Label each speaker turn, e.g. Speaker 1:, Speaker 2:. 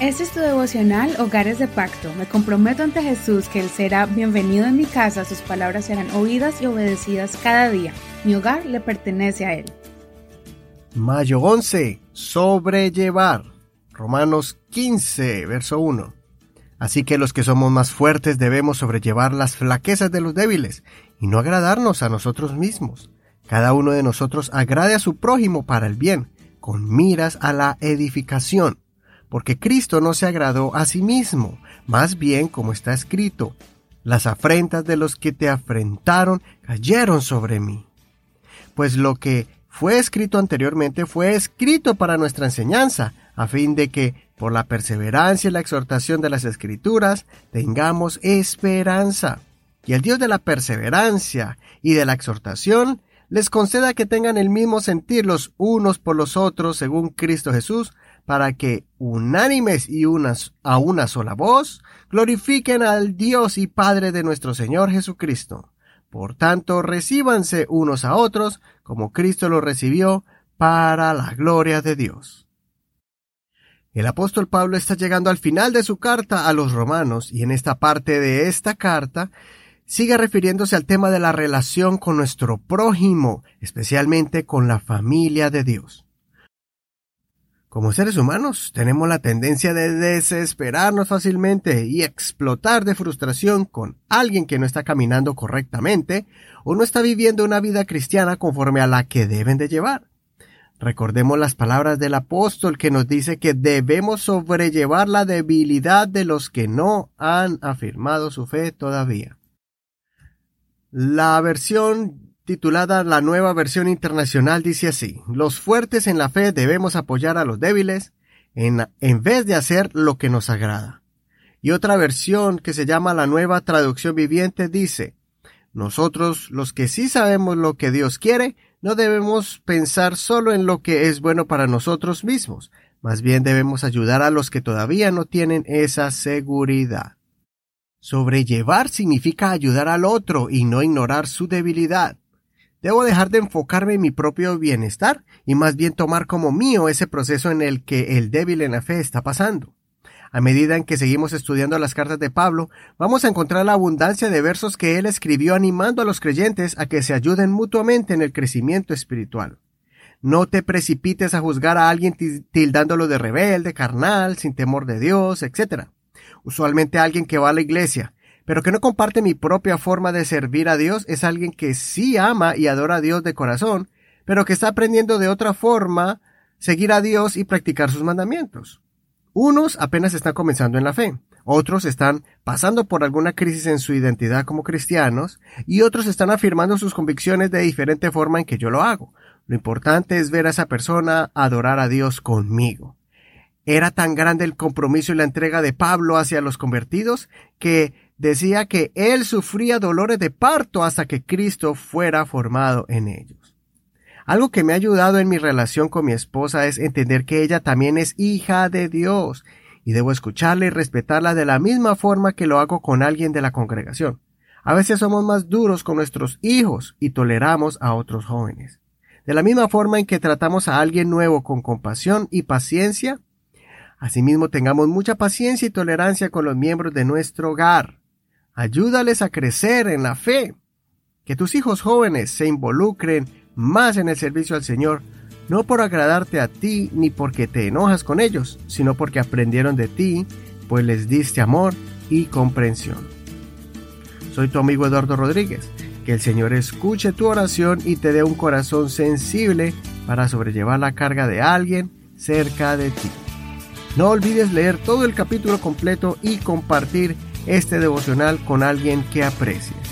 Speaker 1: Este es tu devocional Hogares de Pacto. Me comprometo ante Jesús que Él será bienvenido en mi casa, sus palabras serán oídas y obedecidas cada día. Mi hogar le pertenece a Él.
Speaker 2: Mayo 11. Sobrellevar. Romanos 15, verso 1. Así que los que somos más fuertes debemos sobrellevar las flaquezas de los débiles y no agradarnos a nosotros mismos. Cada uno de nosotros agrade a su prójimo para el bien, con miras a la edificación porque Cristo no se agradó a sí mismo, más bien como está escrito, las afrentas de los que te afrentaron cayeron sobre mí. Pues lo que fue escrito anteriormente fue escrito para nuestra enseñanza, a fin de que, por la perseverancia y la exhortación de las escrituras, tengamos esperanza. Y el Dios de la perseverancia y de la exhortación les conceda que tengan el mismo sentir los unos por los otros según Cristo Jesús, para que, unánimes y unas, a una sola voz, glorifiquen al Dios y Padre de nuestro Señor Jesucristo. Por tanto, recíbanse unos a otros, como Cristo lo recibió, para la gloria de Dios. El apóstol Pablo está llegando al final de su carta a los romanos, y en esta parte de esta carta sigue refiriéndose al tema de la relación con nuestro prójimo, especialmente con la familia de Dios. Como seres humanos, tenemos la tendencia de desesperarnos fácilmente y explotar de frustración con alguien que no está caminando correctamente o no está viviendo una vida cristiana conforme a la que deben de llevar. Recordemos las palabras del apóstol que nos dice que debemos sobrellevar la debilidad de los que no han afirmado su fe todavía. La versión titulada La nueva versión internacional, dice así, los fuertes en la fe debemos apoyar a los débiles en, en vez de hacer lo que nos agrada. Y otra versión que se llama la nueva traducción viviente dice, nosotros los que sí sabemos lo que Dios quiere, no debemos pensar solo en lo que es bueno para nosotros mismos, más bien debemos ayudar a los que todavía no tienen esa seguridad. Sobrellevar significa ayudar al otro y no ignorar su debilidad. Debo dejar de enfocarme en mi propio bienestar y más bien tomar como mío ese proceso en el que el débil en la fe está pasando. A medida en que seguimos estudiando las cartas de Pablo, vamos a encontrar la abundancia de versos que él escribió animando a los creyentes a que se ayuden mutuamente en el crecimiento espiritual. No te precipites a juzgar a alguien tildándolo de rebelde, carnal, sin temor de Dios, etc. Usualmente alguien que va a la iglesia, pero que no comparte mi propia forma de servir a Dios es alguien que sí ama y adora a Dios de corazón, pero que está aprendiendo de otra forma seguir a Dios y practicar sus mandamientos. Unos apenas están comenzando en la fe, otros están pasando por alguna crisis en su identidad como cristianos y otros están afirmando sus convicciones de diferente forma en que yo lo hago. Lo importante es ver a esa persona adorar a Dios conmigo. Era tan grande el compromiso y la entrega de Pablo hacia los convertidos que decía que él sufría dolores de parto hasta que Cristo fuera formado en ellos. Algo que me ha ayudado en mi relación con mi esposa es entender que ella también es hija de Dios y debo escucharla y respetarla de la misma forma que lo hago con alguien de la congregación. A veces somos más duros con nuestros hijos y toleramos a otros jóvenes. De la misma forma en que tratamos a alguien nuevo con compasión y paciencia, asimismo tengamos mucha paciencia y tolerancia con los miembros de nuestro hogar. Ayúdales a crecer en la fe. Que tus hijos jóvenes se involucren más en el servicio al Señor, no por agradarte a ti ni porque te enojas con ellos, sino porque aprendieron de ti, pues les diste amor y comprensión. Soy tu amigo Eduardo Rodríguez. Que el Señor escuche tu oración y te dé un corazón sensible para sobrellevar la carga de alguien cerca de ti. No olvides leer todo el capítulo completo y compartir este devocional con alguien que aprecies.